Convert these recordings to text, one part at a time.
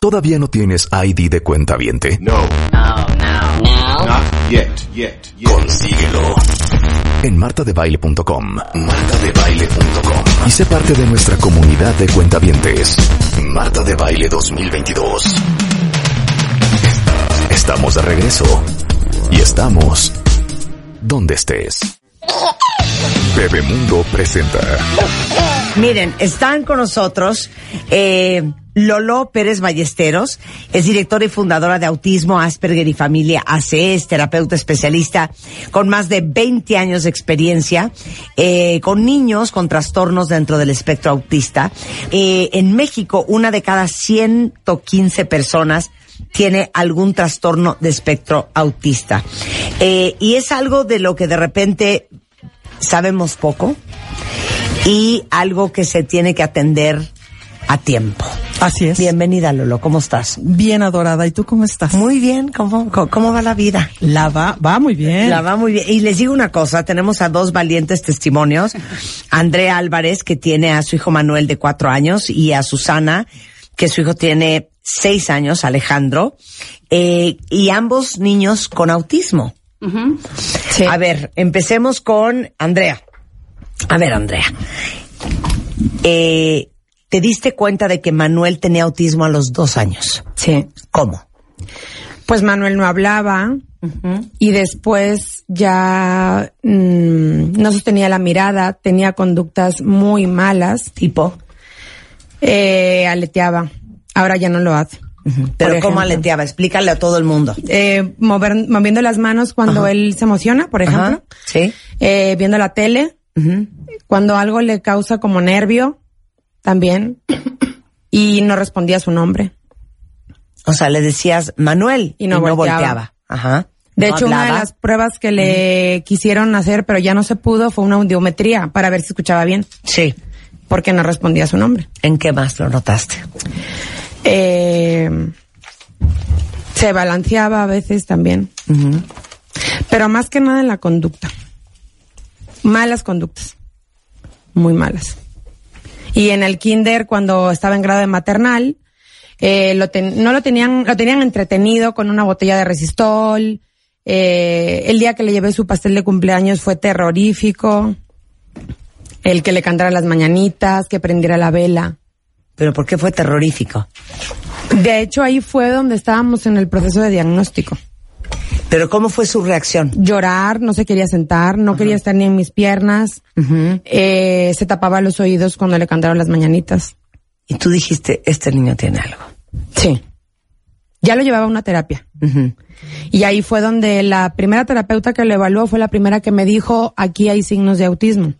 ¿Todavía no tienes ID de cuenta viente? No. No, no. No. Not yet, yet, yet. Consíguelo en martadebaile.com. Martadebaile.com. Y sé parte de nuestra comunidad de cuentavientes. Marta de Baile 2022. Estamos de regreso. Y estamos donde estés. Bebemundo presenta. Miren, están con nosotros eh, Lolo Pérez Ballesteros, es directora y fundadora de Autismo Asperger y Familia ACE, terapeuta especialista con más de 20 años de experiencia eh, con niños con trastornos dentro del espectro autista. Eh, en México, una de cada 115 personas tiene algún trastorno de espectro autista. Eh, y es algo de lo que de repente sabemos poco y algo que se tiene que atender a tiempo. Así es. Bienvenida, Lolo. ¿Cómo estás? Bien adorada. ¿Y tú cómo estás? Muy bien. ¿Cómo, cómo, cómo va la vida? La va, va muy bien. La va muy bien. Y les digo una cosa, tenemos a dos valientes testimonios. Andrea Álvarez, que tiene a su hijo Manuel de cuatro años, y a Susana, que su hijo tiene seis años, Alejandro, eh, y ambos niños con autismo. Sí. A ver, empecemos con Andrea. A ver, Andrea. Eh, ¿Te diste cuenta de que Manuel tenía autismo a los dos años? Sí. ¿Cómo? Pues Manuel no hablaba y después ya mm, no sostenía la mirada, tenía conductas muy malas, ¿Tipo? eh, aleteaba. Ahora ya no lo hace. Pero ¿cómo ejemplo. aleteaba? Explícale a todo el mundo. Eh, mover- moviendo las manos cuando él se emociona, por ejemplo. ¿Sí? Eh, viendo la tele. Cuando algo le causa como nervio, también. Y no respondía a su nombre. O sea, le decías Manuel Y no volteaba. Ajá. De No hecho, una de las pruebas que le quisieron hacer, pero ya no se pudo, fue una audiometría para ver si escuchaba bien, Sí. porque no respondía a su nombre. ¿En qué más lo notaste? Eh, se balanceaba a veces también, pero más que nada en la conducta. Malas conductas, muy malas. Y en el kinder, cuando estaba en grado de maternal, eh, lo ten- no lo tenían, lo tenían entretenido con una botella de resistol. Eh, el día que le llevé su pastel de cumpleaños fue terrorífico. El que le cantara las mañanitas, que prendiera la vela. ¿Pero por qué fue terrorífico? De hecho, ahí fue donde estábamos en el proceso de diagnóstico. ¿Pero cómo fue su reacción? Llorar, no se quería sentar, no quería estar ni en mis piernas, eh, se tapaba los oídos cuando le cantaron las mañanitas. Y tú dijiste, este niño tiene algo. Sí. Ya lo llevaba a una terapia. Y ahí fue donde la primera terapeuta que lo evaluó fue la primera que me dijo, aquí hay signos de autismo.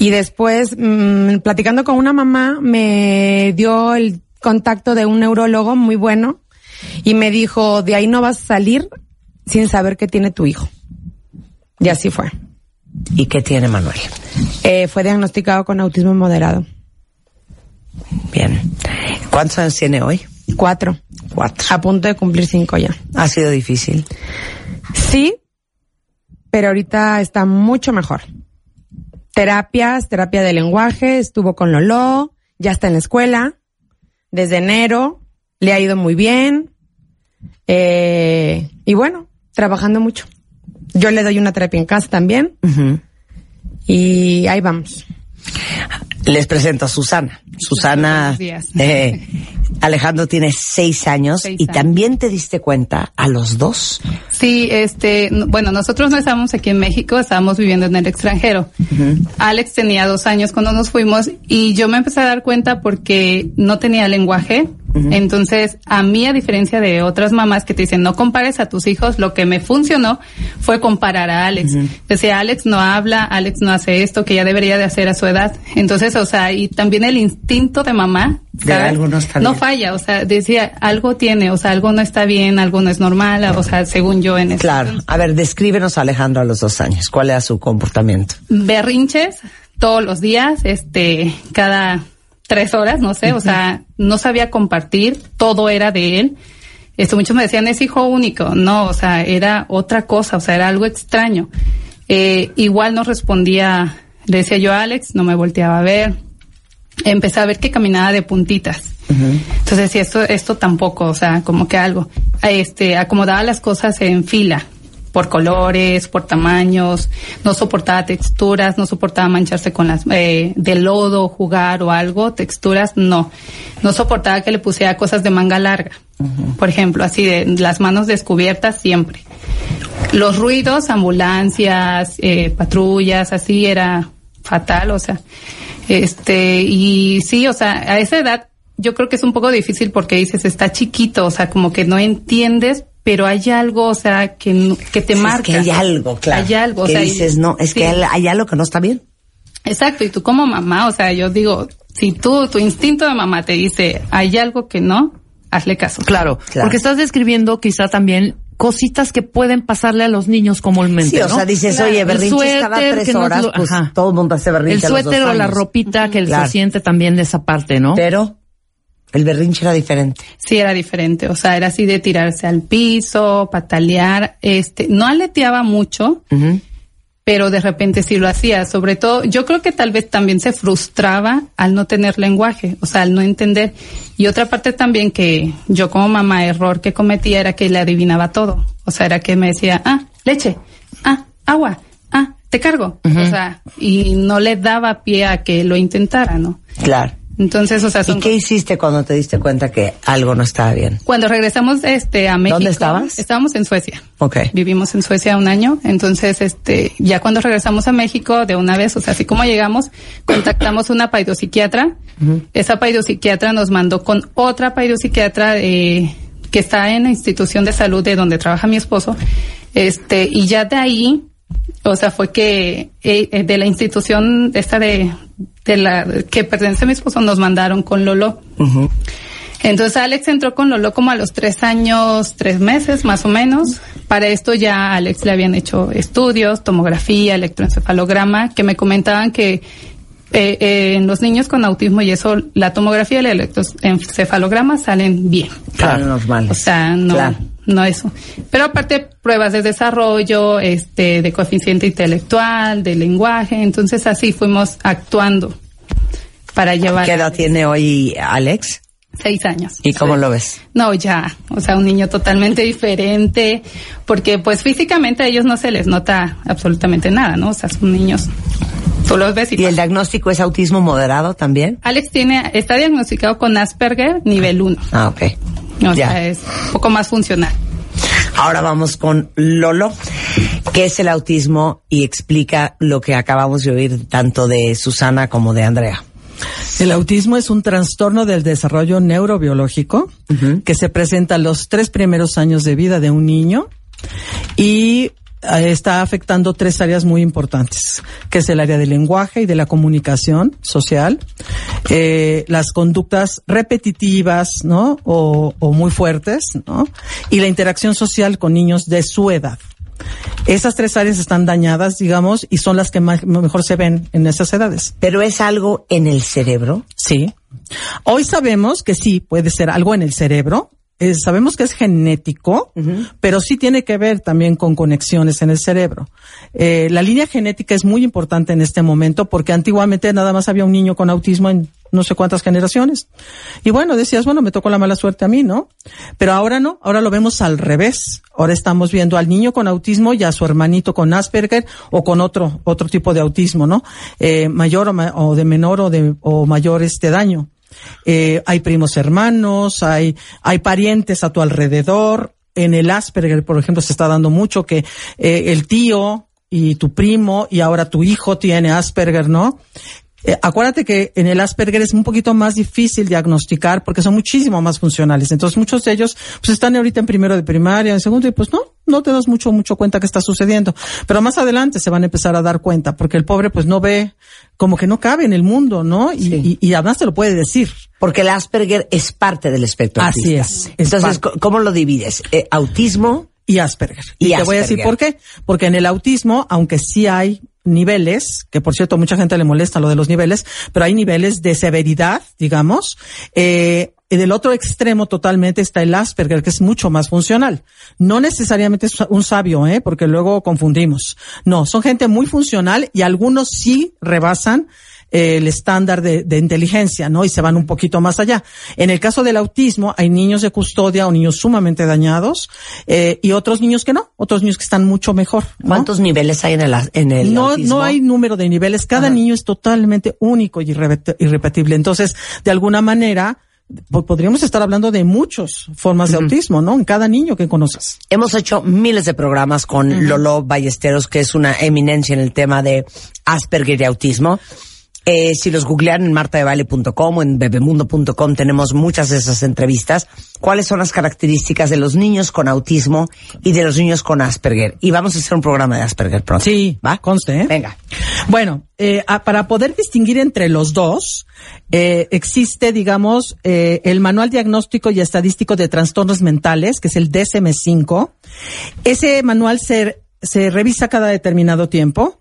Y después, mm, platicando con una mamá, me dio el contacto de un neurólogo muy bueno y me dijo, de ahí no vas a salir sin saber qué tiene tu hijo. Y así fue. ¿Y qué tiene Manuel? Eh, fue diagnosticado con autismo moderado. Bien. ¿Cuántos años tiene hoy? Cuatro. Cuatro. A punto de cumplir cinco ya. Ha sido difícil. Sí, pero ahorita está mucho mejor. Terapias, terapia de lenguaje, estuvo con Lolo, ya está en la escuela, desde enero, le ha ido muy bien, eh, y bueno, trabajando mucho. Yo le doy una terapia en casa también, y ahí vamos. Les presento a Susana. Susana, Buenos días. eh, Alejandro tiene seis años Seis y años. también te diste cuenta a los dos. Sí, este, bueno, nosotros no estábamos aquí en México, estábamos viviendo en el extranjero. Alex tenía dos años cuando nos fuimos y yo me empecé a dar cuenta porque no tenía lenguaje. Entonces, a mí, a diferencia de otras mamás que te dicen no compares a tus hijos, lo que me funcionó fue comparar a Alex. Decía, Alex no habla, Alex no hace esto que ya debería de hacer a su edad. Entonces, o sea, y también el instinto de mamá, De ¿sabes? algo no está no bien. falla, o sea, decía, algo tiene, o sea, algo no está bien, algo no es normal, o sea, según yo en ese Claro. A ver, descríbenos a Alejandro a los dos años. ¿Cuál era su comportamiento? berrinches todos los días, este, cada tres horas, no sé, o sea, no sabía compartir, todo era de él. Esto muchos me decían, es hijo único. No, o sea, era otra cosa, o sea, era algo extraño. Eh, igual no respondía, le decía yo a Alex, no me volteaba a ver. empecé a ver que caminaba de puntitas. Entonces, sí, esto, esto tampoco, o sea, como que algo. Este, acomodaba las cosas en fila, por colores, por tamaños, no soportaba texturas, no soportaba mancharse con las, eh, de lodo, jugar o algo, texturas, no. No soportaba que le pusiera cosas de manga larga. Por ejemplo, así de las manos descubiertas siempre. Los ruidos, ambulancias, eh, patrullas, así era fatal, o sea, este, y sí, o sea, a esa edad yo creo que es un poco difícil porque dices, está chiquito, o sea, como que no entiendes, pero hay algo, o sea, que, que te Sí, marca. Es que hay algo, claro. Hay algo, que o sea, y- dices, no, es sí. que hay- algo que no está bien. Exacto, y tú como mamá, o sea, yo digo, si tú, tu instinto de mamá te dice, hay algo que no, hazle caso. Claro, Claro. porque estás describiendo quizá también cositas que pueden pasarle a los niños comúnmente, Sí, o ¿no? sea, dices, Claro. oye, El berrinches cada suéter tres que no es horas, lo- pues ajá. todo el mundo hace berrinche El a los suéter dos o la años. ropita que Claro. se siente también de esa parte, ¿no? Pero el berrinche era diferente. Sí, era diferente, o sea, era así de tirarse al piso, patalear, este, no aleteaba mucho, pero de repente sí lo hacía, sobre todo, yo creo que tal vez también se frustraba al no tener lenguaje, o sea, al no entender. Y otra parte también que yo como mamá error que cometía era que le adivinaba todo, o sea, era que me decía, ah, leche, ah, agua, ah, te cargo, o sea, y no le daba pie a que lo intentara, ¿no? Claro. Entonces, o sea, ¿Y son qué hiciste cuando te diste cuenta que algo no estaba bien? Cuando regresamos este a México. estabas? Estábamos en Suecia. Ok. Vivimos en Suecia un año, entonces este ya cuando regresamos a México de una vez, o sea, así como llegamos, contactamos una paidopsiquiatra. Esa paidopsiquiatra nos mandó con otra paidopsiquiatra eh, que está en la institución de salud de donde trabaja mi esposo. Este, y ya de ahí, o sea, fue que eh, eh, de la institución esta de, de la que pertenece a mi esposo nos mandaron con Lolo. Entonces Alex entró con Lolo como a los tres años, tres meses más o menos. Para esto ya a Alex le habían hecho estudios, tomografía, electroencefalograma, que me comentaban que eh, eh, en los niños con autismo y eso, la tomografía y el electroencefalograma salen bien. Claro, normales. O sea, no, Claro. No eso. Pero aparte, pruebas de desarrollo, este, de coeficiente intelectual, de lenguaje. Entonces así fuimos actuando para llevar ¿Qué edad tiene hoy Alex? seis años. ¿Y cómo lo ves? No, ya, o sea, un niño totalmente diferente, porque pues físicamente a ellos no se les nota absolutamente nada, ¿no? O sea, son niños, tú los ves y... ¿Y el diagnóstico es autismo moderado también? Alex tiene, está diagnosticado con Asperger nivel 1. Ah, ok. O Ya. sea, es un poco más funcional. Ahora vamos con Lolo, que es el autismo y explica lo que acabamos de oír tanto de Susana como de Andrea. El autismo es un trastorno del desarrollo neurobiológico que se presenta los tres primeros años de vida de un niño y eh, está afectando tres áreas muy importantes, que es el área del lenguaje y de la comunicación social, eh, las conductas repetitivas, ¿no? O, o muy fuertes, ¿no? Y la interacción social con niños de su edad. Esas tres áreas están dañadas, digamos, y son las que más, mejor se ven en esas edades. Pero es algo en el cerebro. Sí. Hoy sabemos que sí puede ser algo en el cerebro. Eh, sabemos que es genético, pero sí tiene que ver también con conexiones en el cerebro. Eh, la línea genética es muy importante en este momento porque antiguamente nada más había un niño con autismo en no sé cuántas generaciones. Y bueno, decías, bueno, me tocó la mala suerte a mí, ¿no? Pero ahora no, ahora lo vemos al revés. Ahora estamos viendo al niño con autismo y a su hermanito con Asperger o con otro, otro tipo de autismo, ¿no? Eh, mayor o, ma- o de menor o de, o mayor este daño. Eh, hay primos hermanos, hay, hay parientes a tu alrededor. En el Asperger, por ejemplo, se está dando mucho que eh, el tío y tu primo y ahora tu hijo tiene Asperger, ¿no? Eh, acuérdate que en el Asperger es un poquito más difícil diagnosticar porque son muchísimo más funcionales. Entonces muchos de ellos pues están ahorita en primero de primaria, en segundo y pues no, no te das mucho, mucho cuenta que está sucediendo. Pero más adelante se van a empezar a dar cuenta porque el pobre pues no ve, como que no cabe en el mundo, ¿no? Y, y, y además te lo puede decir. Porque el Asperger es parte del espectro Así autista. es, es Entonces, parte. ¿cómo lo divides? Eh, autismo y Asperger. Y Y, te voy a decir por qué. Porque en el autismo, aunque sí hay niveles, que por cierto mucha gente le molesta lo de los niveles, pero hay niveles de severidad, digamos, eh, y del otro extremo totalmente está el Asperger, que es mucho más funcional. No necesariamente es un sabio, ¿eh? porque luego confundimos. No, son gente muy funcional y algunos sí rebasan el estándar de, de inteligencia, ¿no? Y se van un poquito más allá. En el caso del autismo, hay niños de custodia o niños sumamente dañados, eh, y otros niños que no, otros niños que están mucho mejor. ¿no? ¿Cuántos niveles hay en el, en el no, autismo? no hay número de niveles. Cada Ajá. niño es totalmente único y irrepet- irrepetible. Entonces, de alguna manera, po- podríamos estar hablando de muchas formas de autismo, ¿no? En cada niño que conoces. Hemos hecho miles de programas con Lolo Ballesteros, que es una eminencia en el tema de Asperger y autismo. Eh, si los googlean en martadebaile.com o en bebemundo.com tenemos muchas de esas entrevistas. ¿Cuáles son las características de los niños con autismo y de los niños con Asperger? Y vamos a hacer un programa de Asperger pronto. Sí, ¿Va? conste, ¿eh? Venga. Bueno, eh, a- para poder distinguir entre los dos, eh, existe, digamos, eh, el Manual Diagnóstico y Estadístico de Trastornos Mentales, que es el DSM-5. Ese manual se, se revisa cada determinado tiempo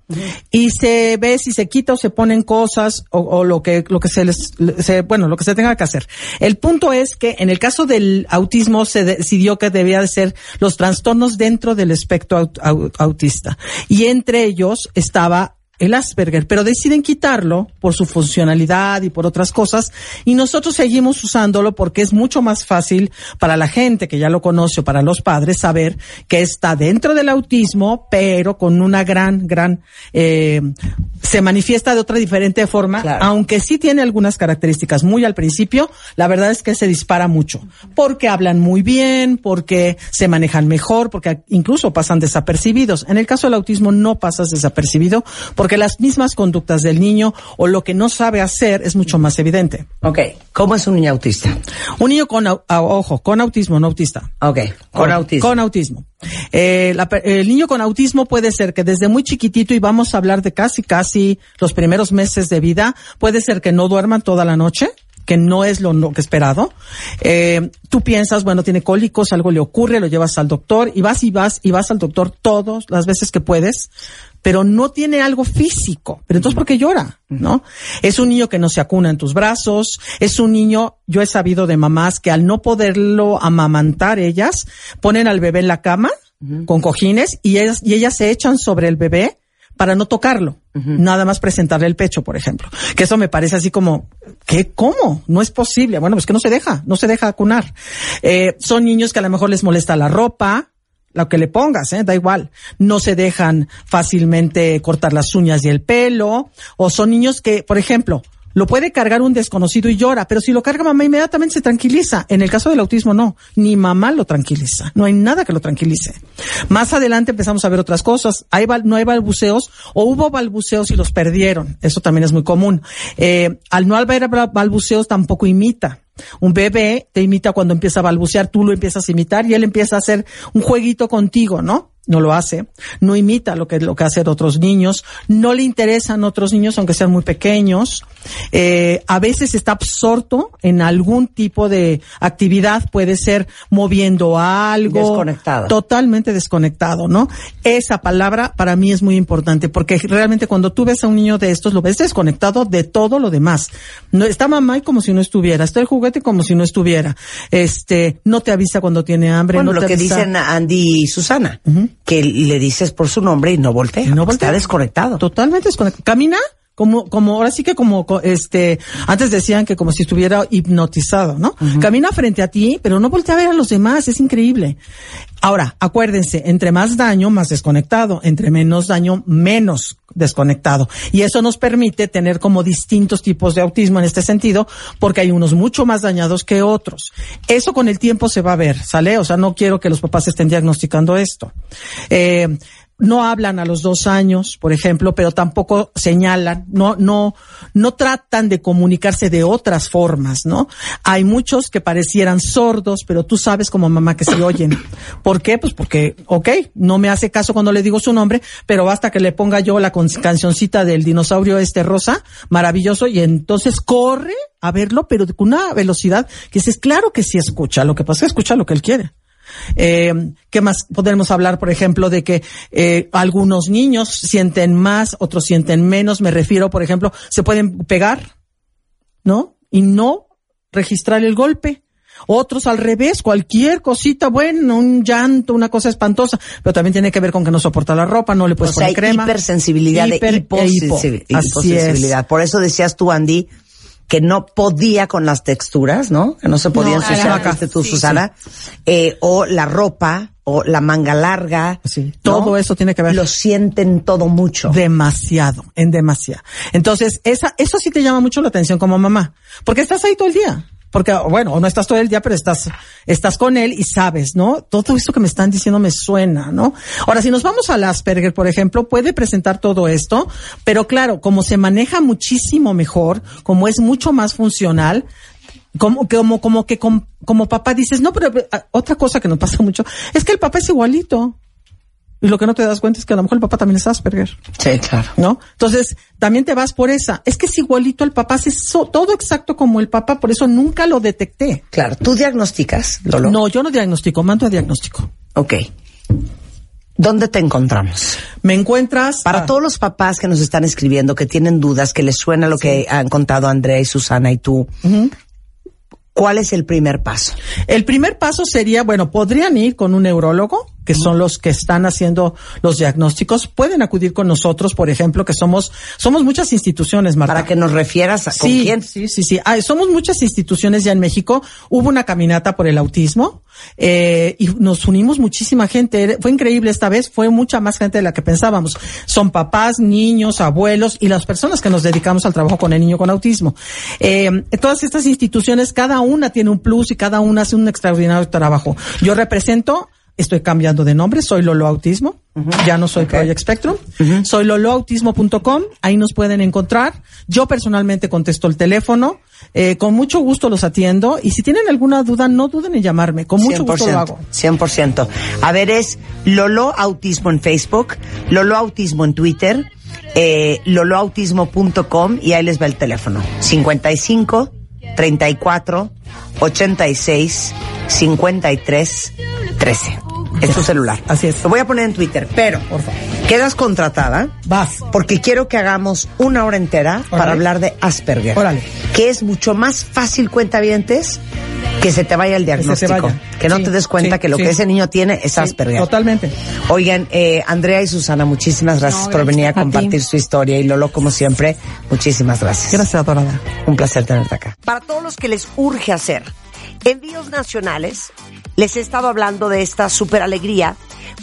y se ve si se quita o se ponen cosas o, o lo que lo que se les se- bueno lo que se tenga que hacer. El punto es que en el caso del autismo se decidió que debía de ser los trastornos dentro del espectro aut- au- autista y entre ellos estaba el Asperger, pero deciden quitarlo por su funcionalidad y por otras cosas, y nosotros seguimos usándolo porque es mucho más fácil para la gente que ya lo conoce o para los padres saber que está dentro del autismo, pero con una gran, gran, eh, se manifiesta de otra diferente forma, Claro. aunque sí tiene algunas características muy al principio, la verdad es que se dispara mucho, porque hablan muy bien, porque se manejan mejor, porque incluso pasan desapercibidos. En el caso del autismo no pasas desapercibido, porque las mismas conductas del niño o lo que no sabe hacer es mucho más evidente. Ok. ¿Cómo es un niño autista? Un niño con, ah, ojo, con autismo, no autista. Ok. Con autismo. Con autismo. Eh, la el niño con autismo puede ser que desde muy chiquitito, y vamos a hablar de casi, casi los primeros meses de vida, puede ser que no duerman toda la noche que no es lo, no- que esperado. Eh, tú piensas, bueno, tiene cólicos, algo le ocurre, lo llevas al doctor y vas y vas y vas al doctor todas las veces que puedes, pero no tiene algo físico. Pero entonces, ¿por qué llora? ¿No? Es un niño que no se acuna en tus brazos, es un niño, yo he sabido de mamás que al no poderlo amamantar ellas, ponen al bebé en la cama con cojines y ellas, y ellas se echan sobre el bebé para no tocarlo, nada más presentarle el pecho, por ejemplo. Que eso me parece así como, ¿qué? ¿Cómo? No es posible. Bueno, pues que no se deja, no se deja acunar. Eh, son niños que a lo mejor les molesta la ropa, lo que le pongas, ¿eh? da igual. No se dejan fácilmente cortar las uñas y el pelo, o son niños que, por ejemplo, lo puede cargar un desconocido y llora, pero si lo carga mamá inmediatamente se tranquiliza. En el caso del autismo no, ni mamá lo tranquiliza. No hay nada que lo tranquilice. Más adelante empezamos a ver otras cosas. No hay balbuceos o hubo balbuceos y los perdieron. Eso también es muy común. Eh, al no haber bal- balbuceos tampoco imita. Un bebé te imita cuando empieza a balbucear, tú lo empiezas a imitar y él empieza a hacer un jueguito contigo, ¿no? No lo hace, no imita lo que lo que hacen otros niños, no le interesan otros niños aunque sean muy pequeños. Eh, a veces está absorto en algún tipo de actividad, puede ser moviendo algo, Desconectado. totalmente desconectado, ¿no? Esa palabra para mí es muy importante porque realmente cuando tú ves a un niño de estos lo ves desconectado de todo lo demás. No está mamá y como si no estuviera, está el juguete como si no estuviera. Este, no te avisa cuando tiene hambre, Bueno, no lo te que avisa. dicen Andy y Susana, que le dices por su nombre y no voltea. Y no voltea. Está desconectado. Totalmente desconectado. Camina como, como, ahora sí que como, co- este, antes decían que como si estuviera hipnotizado, ¿no? Camina frente a ti, pero no voltea a ver a los demás, es increíble. Ahora, acuérdense, entre más daño, más desconectado, entre menos daño, menos desconectado. Y eso nos permite tener como distintos tipos de autismo en este sentido, porque hay unos mucho más dañados que otros. Eso con el tiempo se va a ver, ¿sale? O sea, no quiero que los papás estén diagnosticando esto. Eh, no hablan a los dos años, por ejemplo, pero tampoco señalan, no, no, no tratan de comunicarse de otras formas, ¿no? Hay muchos que parecieran sordos, pero tú sabes como mamá que se oyen. ¿Por qué? Pues porque, ok, no me hace caso cuando le digo su nombre, pero basta que le ponga yo la cancioncita del dinosaurio este rosa, maravilloso, y entonces corre a verlo, pero con una velocidad que dices, claro que sí escucha, lo que pasa es que escucha lo que él quiere. Eh, ¿Qué más podemos hablar, por ejemplo, de que eh, algunos niños sienten más, otros sienten menos? Me refiero, por ejemplo, se pueden pegar, ¿no? Y no registrar el golpe. Otros al revés, cualquier cosita, bueno, un llanto, una cosa espantosa, pero también tiene que ver con que no soporta la ropa, no le puedes O sea, poner hay crema. hipersensibilidad Hiper- de e hipo. Así hiposensibilidad. Por eso decías tú, Andy, que no podía con las texturas, ¿no? Que no se podía No, ensuciar, dijiste tú, sí, Susana. Eh, o la ropa, o la manga larga. Sí, ¿no? todo eso tiene que ver. Lo sienten todo mucho. Demasiado, en demasiado. Entonces, esa, eso sí te llama mucho la atención como mamá, porque estás ahí todo el día. Porque, bueno, no estás todo el día, pero estás, estás con él y sabes, ¿no? Todo esto que me están diciendo me suena, ¿no? Ahora, si nos vamos al Asperger, por ejemplo, puede presentar todo esto, pero claro, como se maneja muchísimo mejor, como es mucho más funcional, como, como, como que com- como papá dices, no, pero eh, otra cosa que nos pasa mucho es que el papá es igualito. Y lo que no te das cuenta es que a lo mejor el papá también es Asperger. Sí, claro. ¿no? Entonces, también te vas por esa. Es que es igualito al papá, es so- todo exacto como el papá, por eso nunca lo detecté. Claro. ¿Tú diagnosticas, Lolo? No, yo no diagnostico, mando a diagnóstico. Ok. ¿Dónde te encontramos? Me encuentras Para ah, todos los papás que nos están escribiendo, que tienen dudas, que les suena lo que han contado Andrea y Susana y tú, ¿cuál es el primer paso? El primer paso sería, bueno, podrían ir con un neurólogo, que son los que están haciendo los diagnósticos. Pueden acudir con nosotros, por ejemplo, que somos, somos muchas instituciones, Marta. Para que nos refieras a con sí, quién. Sí, sí, sí. Ay, somos muchas instituciones ya en México. Hubo una caminata por el autismo eh, y nos unimos muchísima gente. Fue increíble esta vez. Fue mucha más gente de la que pensábamos. Son papás, niños, abuelos y las personas que nos dedicamos al trabajo con el niño con autismo. Eh, todas estas instituciones, cada una tiene un plus y cada una hace un extraordinario trabajo. Yo represento Estoy cambiando de nombre, soy Lolo Autismo. Ya no soy Project Spectrum. Soy loloautismo.com. Ahí nos pueden encontrar. Yo personalmente contesto el teléfono. Eh, con mucho gusto los atiendo. Y si tienen alguna duda, no duden en llamarme. Con mucho gusto lo hago. 100%. A ver, es Lolo Autismo en Facebook, Lolo Autismo en Twitter, eh, loloautismo.com y ahí les va el teléfono. 55 34 86 53 13. Es tu celular. Así es. Lo voy a poner en Twitter, pero Por favor. quedas contratada Vas. porque quiero que hagamos una hora entera para hablar de Asperger. Órale. Que es mucho más fácil, cuentavientes, que se te vaya el diagnóstico. vaya. Que no Sí, te des cuenta sí, que lo sí. que ese niño tiene es Sí, Asperger. Totalmente. Oigan, eh, Andrea y Susana, muchísimas gracias No, por gracias venir a a ti. compartir su historia. Y Lolo, como siempre, muchísimas gracias. Gracias, adorada. Un placer tenerte acá. Para todos los que les urge hacer envíos nacionales, les he estado hablando de esta super alegría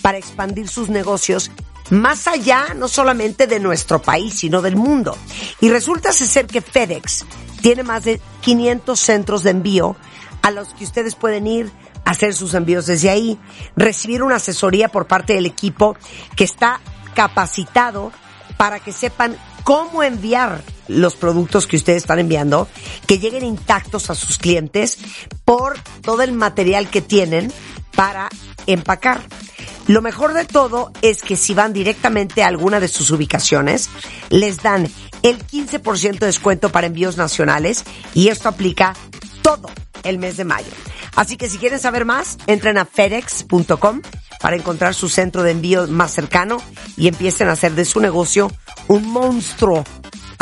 para expandir sus negocios más allá, no solamente de nuestro país, sino del mundo. Y resulta ser que FedEx tiene más de 500 centros de envío a los que ustedes pueden ir a hacer sus envíos desde ahí, recibir una asesoría por parte del equipo que está capacitado para que sepan cómo enviar los productos que ustedes están enviando, que lleguen intactos a sus clientes por todo el material que tienen para empacar. Lo mejor de todo es que si van directamente a alguna de sus ubicaciones, les dan el 15% de descuento para envíos nacionales y esto aplica todo el mes de mayo. Así que si quieren saber más, entren a fedex.com para encontrar su centro de envío más cercano y empiecen a hacer de su negocio un monstruo